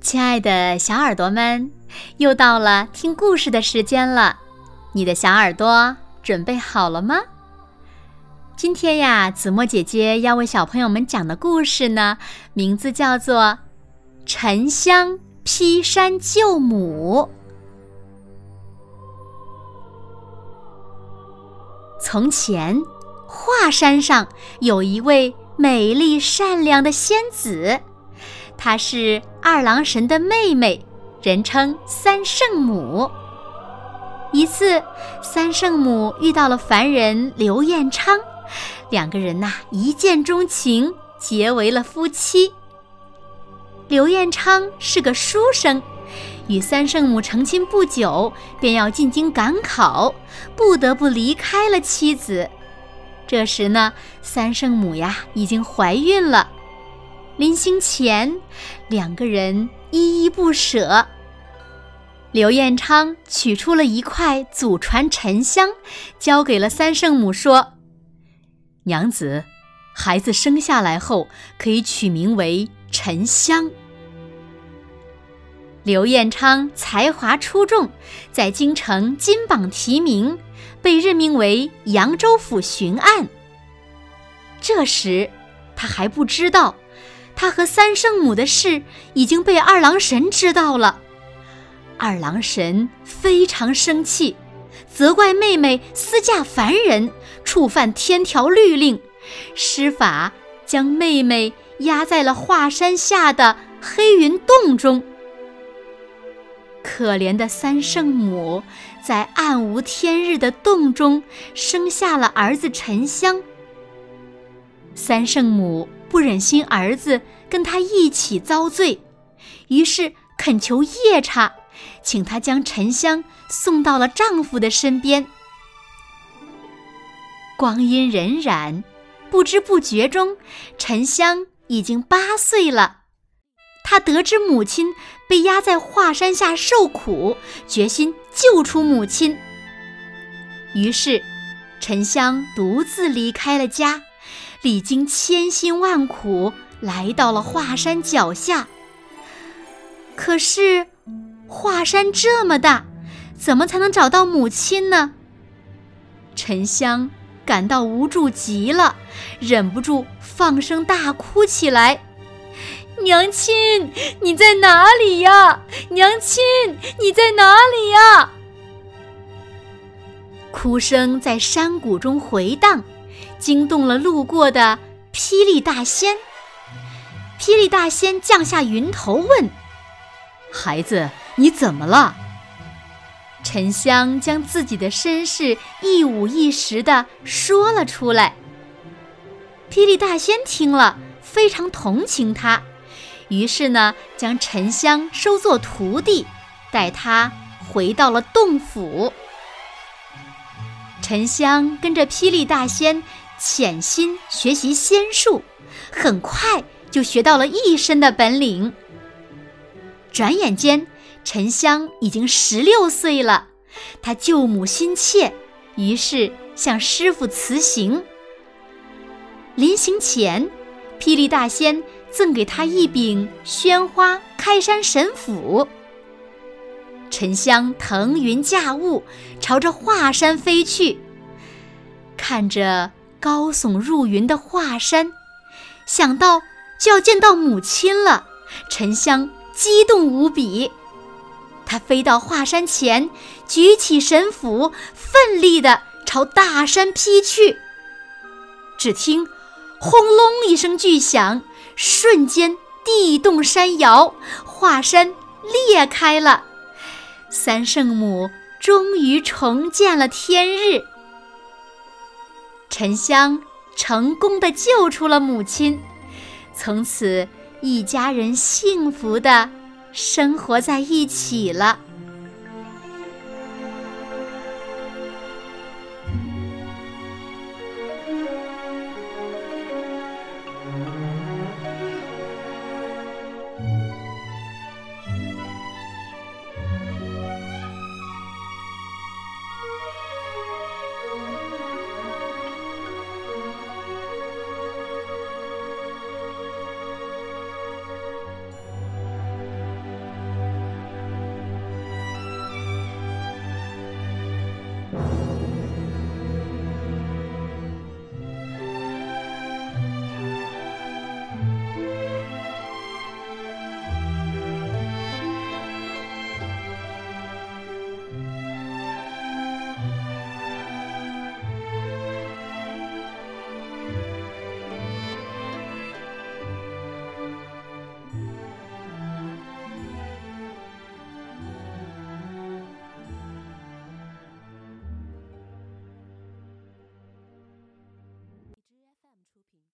亲爱的小耳朵们，又到了听故事的时间了。你的小耳朵准备好了吗？今天呀，子墨姐姐要为小朋友们讲的故事呢，名字叫做《沉香劈山救母》。从前，华山上有一位美丽善良的仙子。她是二郎神的妹妹，人称三圣母。一次，三圣母遇到了凡人刘彦昌，两个人呐一见钟情，结为了夫妻。刘彦昌是个书生，与三圣母成亲不久，便要进京赶考，不得不离开了妻子。这时呢，三圣母呀已经怀孕了。临行前，两个人依依不舍。刘彦昌取出了一块祖传沉香，交给了三圣母，说：“娘子，孩子生下来后可以取名为沉香。”刘彦昌才华出众，在京城金榜题名，被任命为扬州府巡按。这时，他还不知道。他和三圣母的事已经被二郎神知道了，二郎神非常生气，责怪妹妹私嫁凡人，触犯天条律令，施法将妹妹压在了华山下的黑云洞中。可怜的三圣母在暗无天日的洞中生下了儿子沉香。三圣母。不忍心儿子跟他一起遭罪，于是恳求夜叉，请他将沉香送到了丈夫的身边。光阴荏苒，不知不觉中，沉香已经八岁了。他得知母亲被压在华山下受苦，决心救出母亲。于是，沉香独自离开了家。历经千辛万苦，来到了华山脚下。可是，华山这么大，怎么才能找到母亲呢？沉香感到无助极了，忍不住放声大哭起来：“娘亲，你在哪里呀？娘亲，你在哪里呀？”哭声在山谷中回荡。惊动了路过的霹雳大仙。霹雳大仙降下云头问：“孩子，你怎么了？”沉香将自己的身世一五一十的说了出来。霹雳大仙听了，非常同情他，于是呢，将沉香收作徒弟，带他回到了洞府。沉香跟着霹雳大仙。潜心学习仙术，很快就学到了一身的本领。转眼间，沉香已经十六岁了。他救母心切，于是向师傅辞行。临行前，霹雳大仙赠给他一柄宣花开山神斧。沉香腾云驾雾，朝着华山飞去，看着。高耸入云的华山，想到就要见到母亲了，沉香激动无比。他飞到华山前，举起神斧，奋力地朝大山劈去。只听“轰隆”一声巨响，瞬间地动山摇，华山裂开了。三圣母终于重见了天日。沉香成功的救出了母亲，从此一家人幸福的生活在一起了。